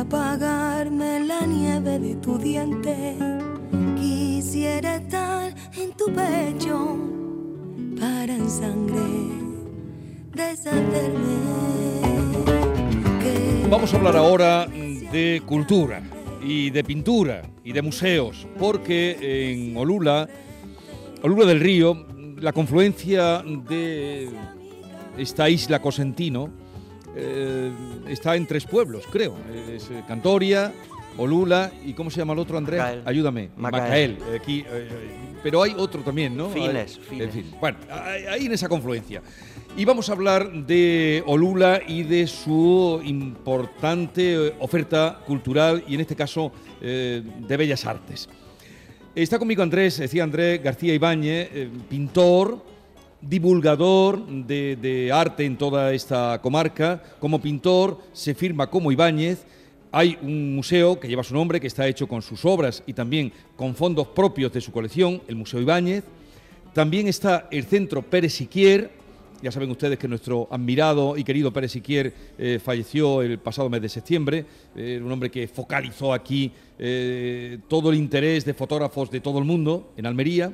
apagarme la nieve de tu diente. Quisiera estar en tu pecho para en sangre deshacerme. Vamos a hablar ahora de cultura y de pintura y de museos, porque en Olula, Olula del Río, la confluencia de esta isla Cosentino eh, está en tres pueblos, creo. Es eh, Cantoria, Olula y ¿cómo se llama el otro, Andrés? Macael. Ayúdame. Macael. Macael. Aquí, eh, pero hay otro también, ¿no? Files, Hay- en fin. Bueno, ahí en esa confluencia. Y vamos a hablar de Olula y de su importante oferta cultural y en este caso eh, de bellas artes. Está conmigo Andrés, decía Andrés García Ibáñez, eh, pintor, divulgador de, arte en toda esta comarca. Como pintor se firma como Ibáñez. Hay un museo que lleva su nombre, que está hecho con sus obras y también con fondos propios de su colección, el Museo Ibáñez. También está el Centro Pérez Siquier. Ya saben ustedes que nuestro admirado y querido Pérez Siquier eh, falleció el pasado mes de septiembre. Era un hombre que focalizó aquí eh, todo el interés de fotógrafos de todo el mundo en Almería.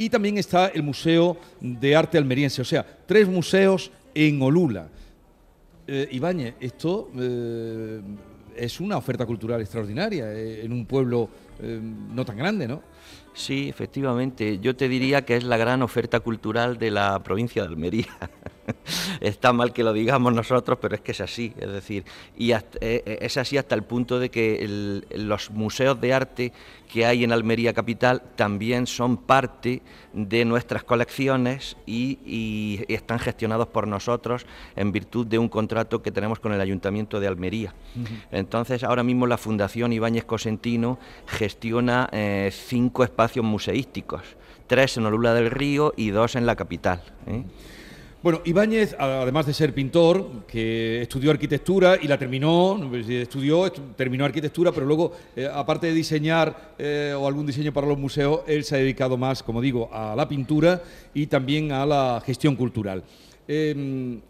Y también está el Museo de Arte Almeriense, o sea, tres museos en Olula. Eh, Ibáñez, esto eh, es una oferta cultural extraordinaria eh, en un pueblo eh, no tan grande, ¿no? Sí, efectivamente. Yo te diría que es la gran oferta cultural de la provincia de Almería. Está mal que lo digamos nosotros, pero es que es así. Es decir, y hasta- eh, eh, es así hasta el punto de que el- los museos de arte que hay en Almería capital también son parte de nuestras colecciones y, y están gestionados por nosotros en virtud de un contrato que tenemos con el Ayuntamiento de Almería. Entonces, ahora mismo la Fundación Ibáñez Cosentino gestiona eh, cinco espacios museísticos, tres en Olula del Río y dos en la capital. ¿eh? Bueno, Ibáñez, además de ser pintor, que estudió arquitectura y la terminó, estudió, estu- terminó arquitectura, pero luego, eh, aparte de diseñar eh, o algún diseño para los museos, él se ha dedicado más, como digo, a la pintura y también a la gestión cultural. Em,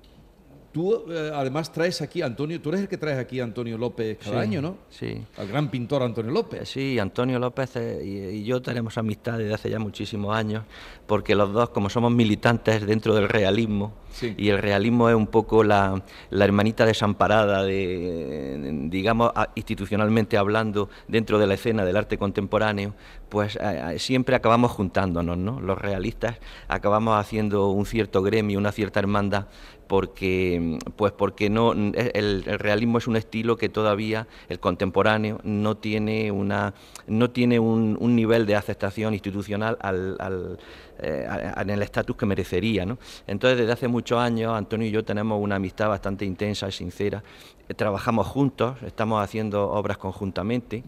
tú, eh, además, traes aquí a Antonio, tú eres el que traes aquí a Antonio López cada Sí, año, ¿no? Sí. Al gran pintor Antonio López. Sí, Antonio López eh, y, y yo tenemos amistad desde hace ya muchísimos años, porque los dos, como somos militantes dentro del realismo, Sí. y el realismo es un poco la, la hermanita desamparada, de, digamos, institucionalmente hablando, dentro de la escena del arte contemporáneo, pues eh, eh, siempre acabamos juntándonos, ¿no? Los realistas acabamos haciendo un cierto gremio, una cierta hermandad, porque pues porque no el, realismo es un estilo que todavía el contemporáneo no tiene una no tiene un, un nivel de aceptación institucional al, al, eh, en el estatus que merecería ¿no? entonces desde hace muchos años Antonio y yo tenemos una amistad bastante intensa y sincera Eh, trabajamos juntos estamos haciendo obras conjuntamente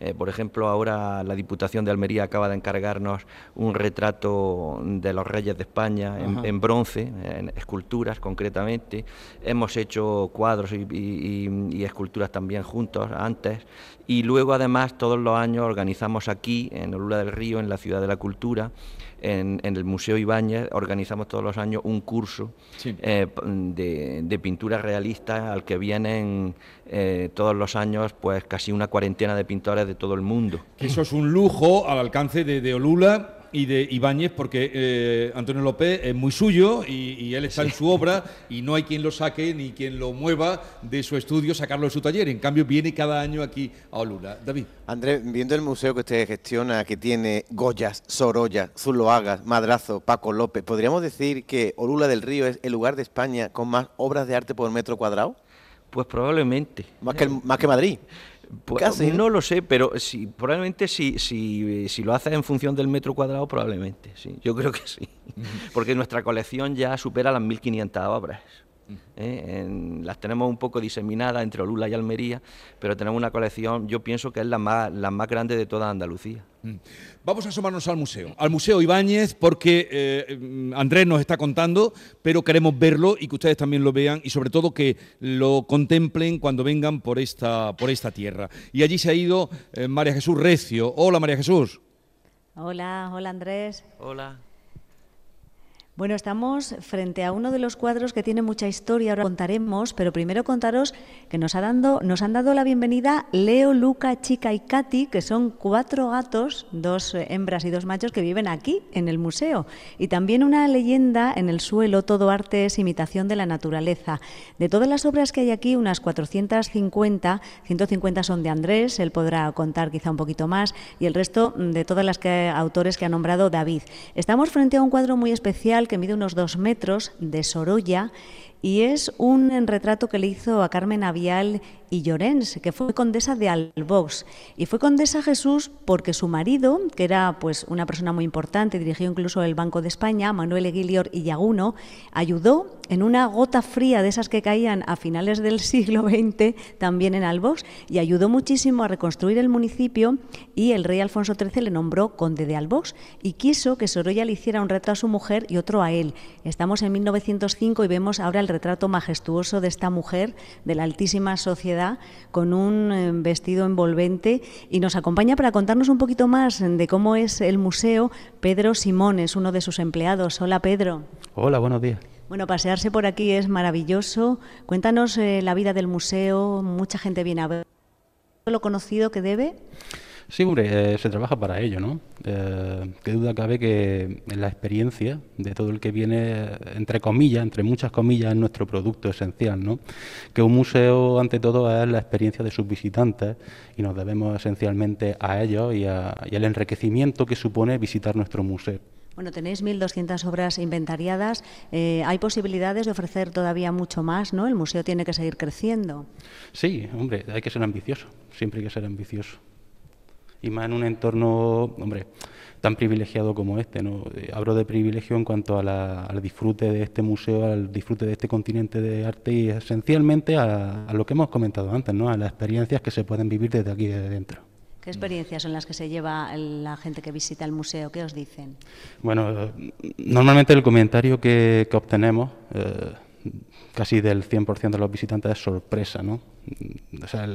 Eh, por ejemplo ahora la Diputación de Almería acaba de encargarnos un retrato de los reyes de España en, bronce, en esculturas concretamente. Hemos hecho cuadros y, y- y- y esculturas también juntos antes. Y luego además todos los años organizamos aquí, en Olula del Río, en la Ciudad de la Cultura, en, en el Museo Ibáñez, organizamos todos los años un curso Sí. eh, de, de pintura realista al que vienen eh, todos los años pues casi una cuarentena de pintores de todo el mundo. Eso es un lujo al alcance de, de Olula y de Ibáñez, porque eh, Antonio López es muy suyo y, y él está en su obra y no hay quien lo saque ni quien lo mueva de su estudio, sacarlo de su taller. En cambio, viene cada año aquí a Olula. David. Andrés, viendo el museo que usted gestiona, que tiene Goyas, Sorolla, Zuloagas, Madrazo, Paco López, ¿podríamos decir que Olula del Río es el lugar de España con más obras de arte por metro cuadrado? Pues probablemente. Más que, el- más que Madrid. Pues, Casi, ¿no? lo sé, pero si, probablemente si, si, si lo haces en función del metro cuadrado, probablemente, sí. Yo creo que sí. Porque nuestra colección ya supera las 1.500 obras. ¿eh? En- las tenemos un poco diseminadas entre Olula y Almería, pero tenemos una colección, yo pienso que es la más, la más grande de toda Andalucía. Mm. Vamos a asomarnos al museo, al Museo Ibáñez, porque eh, Andrés nos está contando, pero queremos verlo y que ustedes también lo vean y sobre todo que lo contemplen cuando vengan por esta, por esta tierra. Y allí se ha ido eh, María Jesús Recio. Hola María Jesús. Hola, hola Andrés. Hola. Bueno, estamos frente a uno de los cuadros que tiene mucha historia, ahora contaremos, pero primero contaros que nos, ha dando, nos han dado la bienvenida Leo, Luca, Chica y Katy, que son cuatro gatos, dos hembras y dos machos que viven aquí, en el museo. Y también una leyenda en el suelo, todo arte es imitación de la naturaleza. De todas las obras que hay aquí, unas 450, 150 son de Andrés, él podrá contar quizá un poquito más, y el resto de todas las autores que ha nombrado David. Estamos frente a un cuadro muy especial que mide unos dos metros de Sorolla y es un retrato que le hizo a Carmen Avial y Llorens, que fue condesa de Albox. Y fue condesa Jesús porque su marido, que era pues una persona muy importante, dirigió incluso el Banco de España, Manuel Eguilior y Yaguno, ayudó en una gota fría de esas que caían a finales del siglo XX también en Albox y ayudó muchísimo a reconstruir el municipio y el rey Alfonso XIII le nombró conde de Albox y quiso que Sorolla le hiciera un retrato a su mujer y otro a él. Estamos en 1905 y vemos ahora el retrato majestuoso de esta mujer de la altísima sociedad con un eh, vestido envolvente y nos acompaña para contarnos un poquito más de cómo es el museo Pedro Simón, es uno de sus empleados. Hola Pedro. Hola, buenos días. Bueno, pasearse por aquí es maravilloso. Cuéntanos eh, la vida del museo, mucha gente viene a ver lo conocido que debe. Sí, hombre, eh, se trabaja para ello, ¿no? Eh, qué duda cabe que la experiencia de todo el que viene, entre comillas, entre muchas comillas, es nuestro producto esencial, ¿no? Que un museo, ante todo, es la experiencia de sus visitantes y nos debemos esencialmente a ellos y, al enriquecimiento que supone visitar nuestro museo. Bueno, tenéis 1.200 obras inventariadas. Eh, ¿Hay posibilidades de ofrecer todavía mucho más? ¿no? El museo tiene que seguir creciendo. Sí, hombre, hay que ser ambicioso. Siempre hay que ser ambicioso y más en un entorno, hombre, tan privilegiado como este. ¿no? Eh, hablo de privilegio en cuanto al disfrute de este museo, al disfrute de este continente de arte y esencialmente a, lo que hemos comentado antes, ¿no? a las experiencias que se pueden vivir desde aquí de dentro. ¿Qué experiencias son las que se lleva la gente que visita el museo? ¿Qué os dicen? Bueno, normalmente el comentario que, obtenemos, eh, casi del 100% de los visitantes, es sorpresa, ¿no? O sea,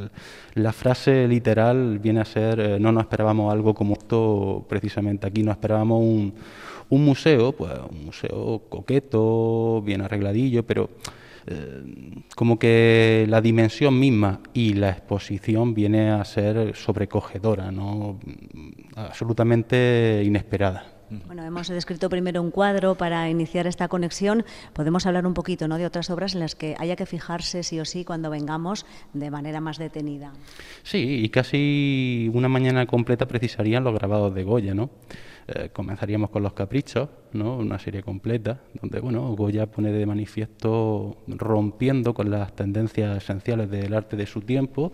la frase literal viene a ser, eh, no nos esperábamos algo como esto precisamente aquí, no esperábamos un, un museo, pues un museo coqueto, bien arregladillo, pero eh, como que la dimensión misma y la exposición viene a ser sobrecogedora, ¿no? absolutamente inesperada. Bueno, hemos descrito primero un cuadro para iniciar esta conexión. Podemos hablar un poquito ¿no? de otras obras en las que haya que fijarse sí o sí cuando vengamos de manera más detenida. Sí, y casi una mañana completa precisarían los grabados de Goya, ¿no? Eh, comenzaríamos con los caprichos, ¿no? una serie completa, donde bueno, Goya pone de manifiesto rompiendo con las tendencias esenciales del arte de su tiempo.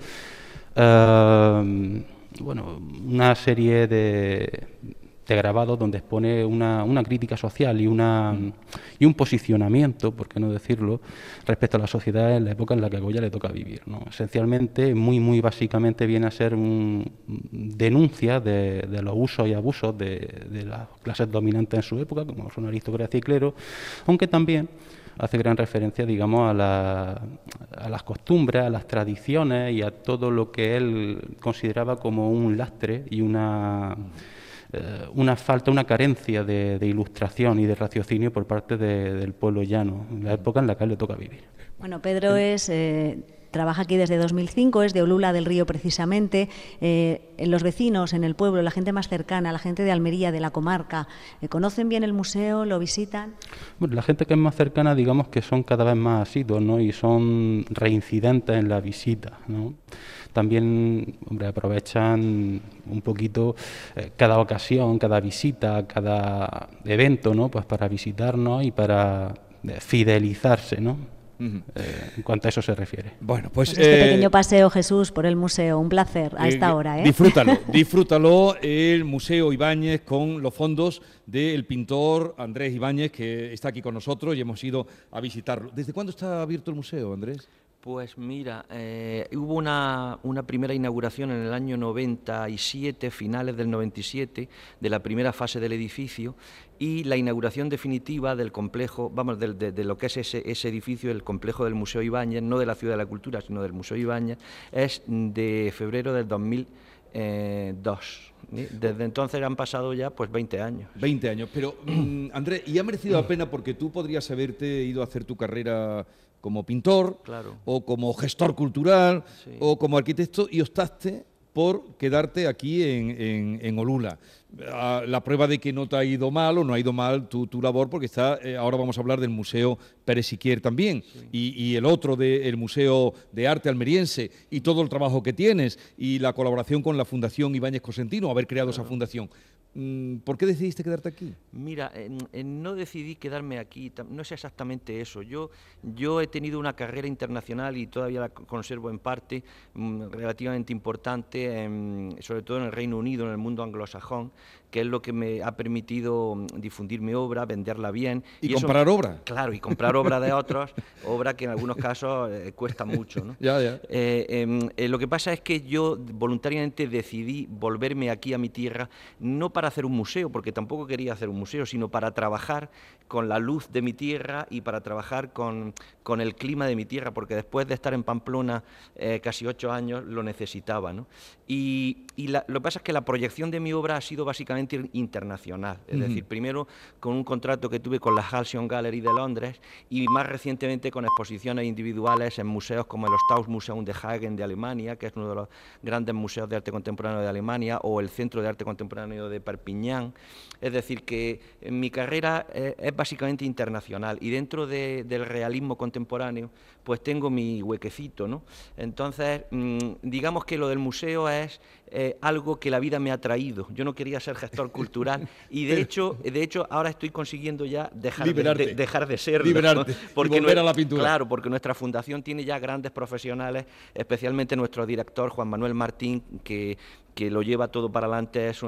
Eh, bueno, una serie de, de grabado donde expone una, una, crítica social y, una, y un posicionamiento, por qué no decirlo, respecto a la sociedad en la época en la que a Goya le toca vivir. ¿no? Esencialmente, muy, muy básicamente, viene a ser un, denuncia de, los usos y abusos de, de, las clases dominantes en su época, como son aristocracia y clero, aunque también hace gran referencia, digamos, a, la, a las costumbres, a las tradiciones y a todo lo que él consideraba como un lastre y una eh, una falta, una carencia de, ilustración y de raciocinio por parte del pueblo llano, en la época en la que le toca vivir. Bueno, Pedro es... Eh, trabaja aquí desde 2005, es de Olula del Río precisamente. Eh, los vecinos, en el pueblo, la gente más cercana, la gente de Almería, de la comarca, ¿conocen bien el museo? ¿Lo visitan? La gente que es más cercana, digamos que son cada vez más asiduos ¿no? y son reincidentes en la visita. ¿no? también hombre, aprovechan un poquito eh, cada ocasión, cada visita, cada evento, ¿no? Pues para visitarnos y para eh, fidelizarse, ¿no? Eh, en cuanto a eso se refiere. Bueno, pues, pues este pequeño paseo Jesús por el museo, un placer a esta hora. Disfrútalo, disfrútalo el Museo Ibáñez con los fondos del pintor Andrés Ibáñez que está aquí con nosotros y hemos ido a visitarlo. ¿Desde cuándo está abierto el museo, Andrés? Pues mira, eh, hubo una, primera inauguración en el año 97, finales del 97, de la primera fase del edificio y la inauguración definitiva del complejo, vamos, de, lo que es ese, edificio, el complejo del Museo Ibáñez, no de la Ciudad de la Cultura, sino del Museo Ibáñez, es de febrero del 2000. Eh, dos. Desde entonces han pasado ya pues 20 años. 20 años. Pero, mm, Andrés, ¿y ha merecido la pena porque tú podrías haberte ido a hacer tu carrera como pintor, Claro. o como gestor cultural, Sí. o como arquitecto y optaste por quedarte aquí en, en- en Olula. Ah, La prueba de que no te ha ido mal o no ha ido mal tu, tu labor, porque está, eh, ahora vamos a hablar del Museo Pérez Siquier también, y, y el otro del Museo de Arte Almeriense, y todo el trabajo que tienes, y la colaboración con la Fundación Ibáñez Cosentino, haber creado esa fundación. Mm, ¿Por qué decidiste quedarte aquí? Mira, en no decidí quedarme aquí, no es exactamente eso. Yo, yo he tenido una carrera internacional y todavía la co- conservo en parte mm, relativamente importante, en- sobre todo en el Reino Unido, en el mundo anglosajón, que es lo que me ha permitido mm, difundir mi obra, venderla bien. Y, eso- comprar obra. Claro, y comprar obra de otros, obra que en algunos casos eh, cuesta mucho. ¿no? Ya, ya. Eh, em, eh, lo que pasa es que yo voluntariamente decidí volverme aquí a mi tierra, no para hacer un museo, porque tampoco quería hacer un museo, sino para trabajar con la luz de mi tierra y para trabajar con, con el clima de mi tierra, porque después de estar en Pamplona eh, casi ocho años lo necesitaba. ¿no? Y, y la- lo que pasa es que la proyección de mi obra ha sido básicamente internacional, es Ujú. decir, primero con un contrato que tuve con la Halcyon Gallery de Londres y más recientemente con exposiciones individuales en museos como el Museum de Hagen de Alemania, que es uno de los grandes museos de arte contemporáneo de Alemania, o el Centro de Arte Contemporáneo de Perpiñán. Es decir, que en mi carrera eh, es básicamente internacional y dentro de- del realismo contemporáneo pues tengo mi huequecito, ¿no? Entonces, mm, digamos que lo del museo es és eh, algo que la vida me ha traído. Yo no quería ser gestor cultural y de hecho, de hecho ahora estoy consiguiendo ya dejar de, Liberarte. de- dejar de serlo. Liberarte y volver a la pintura. Claro, porque nuestra fundación tiene ya grandes profesionales, especialmente nuestro director Juan Manuel Martín, que, que lo lleva todo para adelante, es,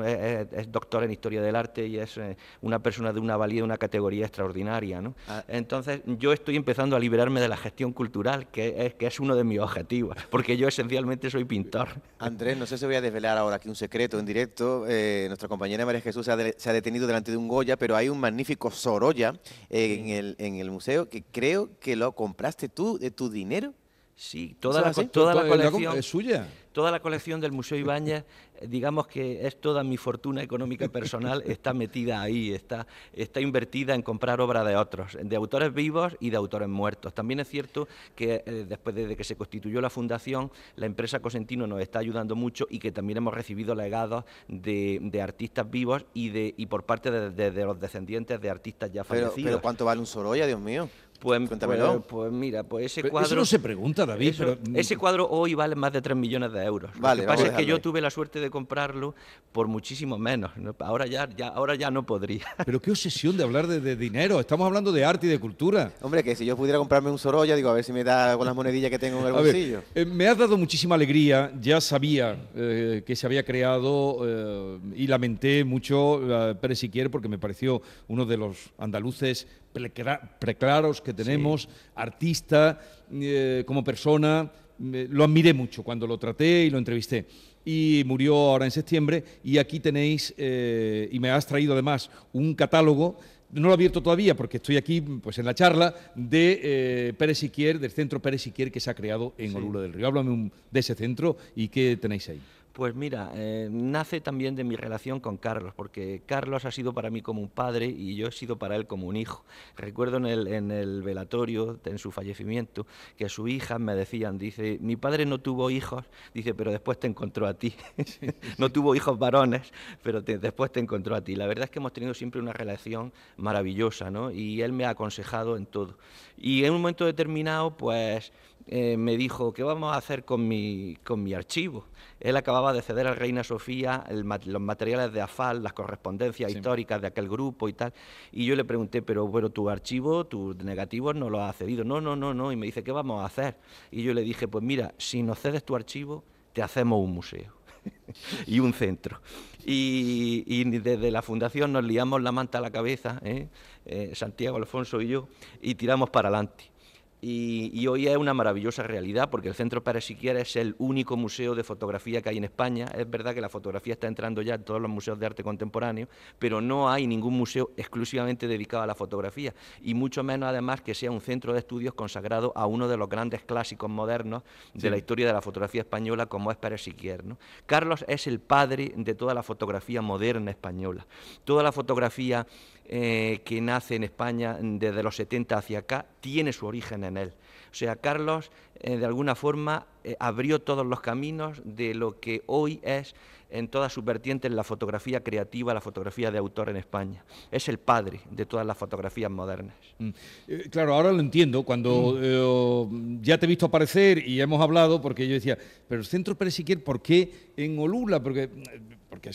doctor en historia del arte y es eh, una persona de una valía, de una categoría extraordinaria. ¿no? Ah. Entonces yo estoy empezando a liberarme de la gestión cultural, que es, que es uno de mis objetivos, porque yo esencialmente soy pintor. Andrés, no sé si voy a desvelar ahora aquí un secreto en directo. Eh, nuestra compañera María Jesús se ha, de- se ha detenido delante de un Goya, pero hay un magnífico Sorolla eh, en, el, en el museo que creo que lo compraste tú de tu dinero. Sí, toda, ¿Eso la, toda la colección... ¿Es suya? Toda la colección del Museo Ibáñez, digamos que es toda mi fortuna económica personal, está metida ahí, está, está invertida en comprar obra de otros, de autores vivos y de autores muertos. También es cierto que eh, después de que se constituyó la fundación, la empresa Cosentino nos está ayudando mucho y que también hemos recibido legados de, de artistas vivos y, de, y por parte de, de- de los descendientes de artistas ya Pero, fallecidos. pero ¿cuánto vale un Sorolla, Dios mío? Pues, Cuéntamelo. pues, pues mira, pues ese Pero cuadro... Eso no se pregunta, David. Eso- pero, mm, ese cuadro hoy vale más de 3 millones de euros. Vale, Lo que a pasa es que yo ahí. tuve la suerte de comprarlo por muchísimo menos. ¿no? Ahora ya, ya, ahora ya no podría. Pero qué obsesión de hablar de, de dinero. Estamos hablando de arte y de cultura. Hombre, que si yo pudiera comprarme un Sorolla, digo, a ver si me da con las monedillas que tengo en el A ver, bolsillo. eh, me has dado muchísima alegría. Ya sabía eh, que se había creado eh, y lamenté mucho eh, Pérez Siquier porque me pareció uno de los andaluces precla- preclaros que tenemos, artista, eh, como persona. lo admiré mucho cuando lo traté y lo entrevisté. Y murió ahora en septiembre. Y aquí tenéis, eh, y me has traído además un catálogo no lo he abierto todavía porque estoy aquí pues en la charla de eh, Pérez Siquier, del centro Pérez Siquier que se ha creado en Orula del Río. Háblame un- de ese centro y qué tenéis ahí. Pues mira, eh, nace también de mi relación con Carlos, porque Carlos ha sido para mí como un padre y yo he sido para él como un hijo. Recuerdo en el, en el velatorio, en su fallecimiento, que sus hijas me decían, dice, mi padre no tuvo hijos, dice, pero después te encontró a ti. no tuvo hijos varones, pero te- después te encontró a ti. La verdad es que hemos tenido siempre una relación maravillosa, ¿no? Y él me ha aconsejado en todo. Y en un momento determinado, pues eh, me dijo, ¿qué vamos a hacer con mi, con mi archivo? Él acababa de ceder a Reina Sofía el los materiales de AFAL, las correspondencias Sí. históricas de aquel grupo y tal. Y yo le pregunté, pero, pero tu archivo, tus negativos no los has cedido. No, no, no, no. Y me dice, ¿qué vamos a hacer? Y yo le dije, pues mira, si nos cedes tu archivo, te hacemos un museo y un centro. Y, y desde la fundación nos liamos la manta a la cabeza, ¿eh? Eh, Santiago, Alfonso y yo, y tiramos para adelante. Y, hoy es una maravillosa realidad porque el Centro Pérez Siquiera es el único museo de fotografía que hay en España. Es verdad que la fotografía está entrando ya en todos los museos de arte contemporáneo, pero no hay ningún museo exclusivamente dedicado a la fotografía y mucho menos además que sea un centro de estudios consagrado a uno de los grandes clásicos modernos de la historia de la fotografía española como es Pérez Siquier. Carlos es el padre de toda la fotografía moderna española. Toda la fotografía eh, que nace en España desde los 70 hacia acá tiene su origen en él. O sea, Carlos eh, de alguna forma eh, abrió todos los caminos de lo que hoy es en todas sus vertientes la fotografía creativa, la fotografía de autor en España. Es el padre de todas las fotografías modernas. Mm. claro, ahora lo entiendo. Cuando mm. ya te he visto aparecer y hemos hablado, porque yo decía, pero el Centro Pérez Siquier, ¿por qué en Olula? Porque porque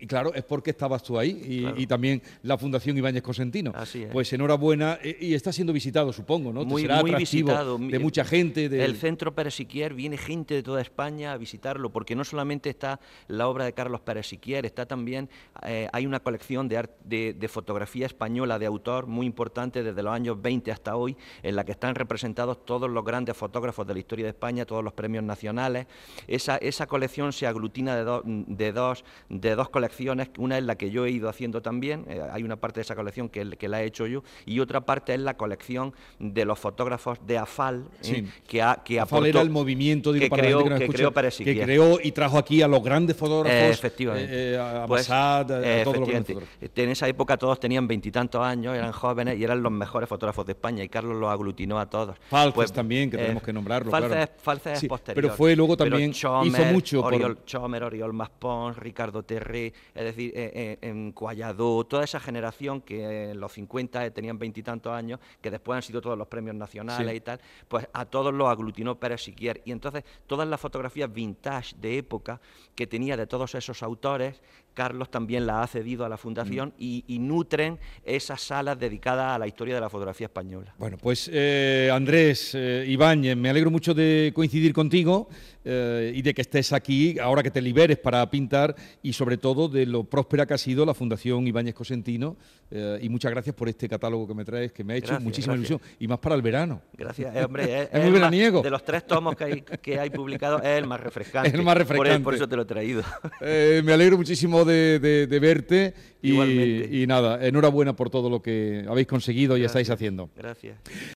y claro, es porque estabas tú ahí y, también la Fundación Ibáñez Cosentino. Así Pues enhorabuena eh, y está siendo visitado, supongo, ¿no? Muy, muy visitado. De mucha gente. El Centro Pérez Siquier, viene gente de toda España a visitarlo, porque no solamente está la obra de Carlos Pérez Siquier, está también, eh, hay una colección de, de, fotografía española de autor muy importante desde los años 20 hasta hoy, en la que están representados todos los grandes fotógrafos de la historia de España, todos los premios nacionales. Esa, esa colección se aglutina de, de dos de dos colecciones, una es la que yo he ido haciendo también, eh, hay una parte de esa colección que, que, la he hecho yo, y otra parte es la colección de los fotógrafos de AFAL, eh, que, ha, que AFAL era el movimiento que, creó, que, creó que creó y trajo aquí a los grandes fotógrafos, eh, efectivamente. a pues, a todos los grandes En esa época todos tenían veintitantos años, eran jóvenes y eran los mejores fotógrafos de España, y Carlos los aglutinó a todos. Falces pues, también, que tenemos que nombrarlo. Falces, claro. es posterior. Pero fue luego también, hizo mucho. Oriol, por... Chomer, Oriol Maspons, Ricardo Terré, es decir, eh, eh, en Cualladó, toda esa generación que en los 50 tenían veintitantos años, que después han sido todos los premios nacionales y tal, pues a todos los aglutinó Pérez Siquier. Y entonces todas las fotografías vintage de época que tenía de todos esos autores, Carlos también las ha cedido a la Fundación mm. y, nutren esas salas dedicadas a la historia de la fotografía española. Bueno, pues eh, Andrés Ibáñez, me alegro mucho de coincidir contigo y de que estés aquí ahora que te liberes para pintar y sobre todo de lo próspera que ha sido la Fundación Ibáñez Cosentino eh, y muchas gracias por este catálogo que me traes, que me ha hecho muchísima ilusión y más para el verano. Gracias, eh, hombre, es, muy veraniego. de los tres tomos que hay, que hay publicados es el más refrescante. Es el más refrescante. Por, eso te lo he traído. Eh, me alegro muchísimo de, verte y, y, nada, enhorabuena por todo lo que habéis conseguido y estáis haciendo. Gracias.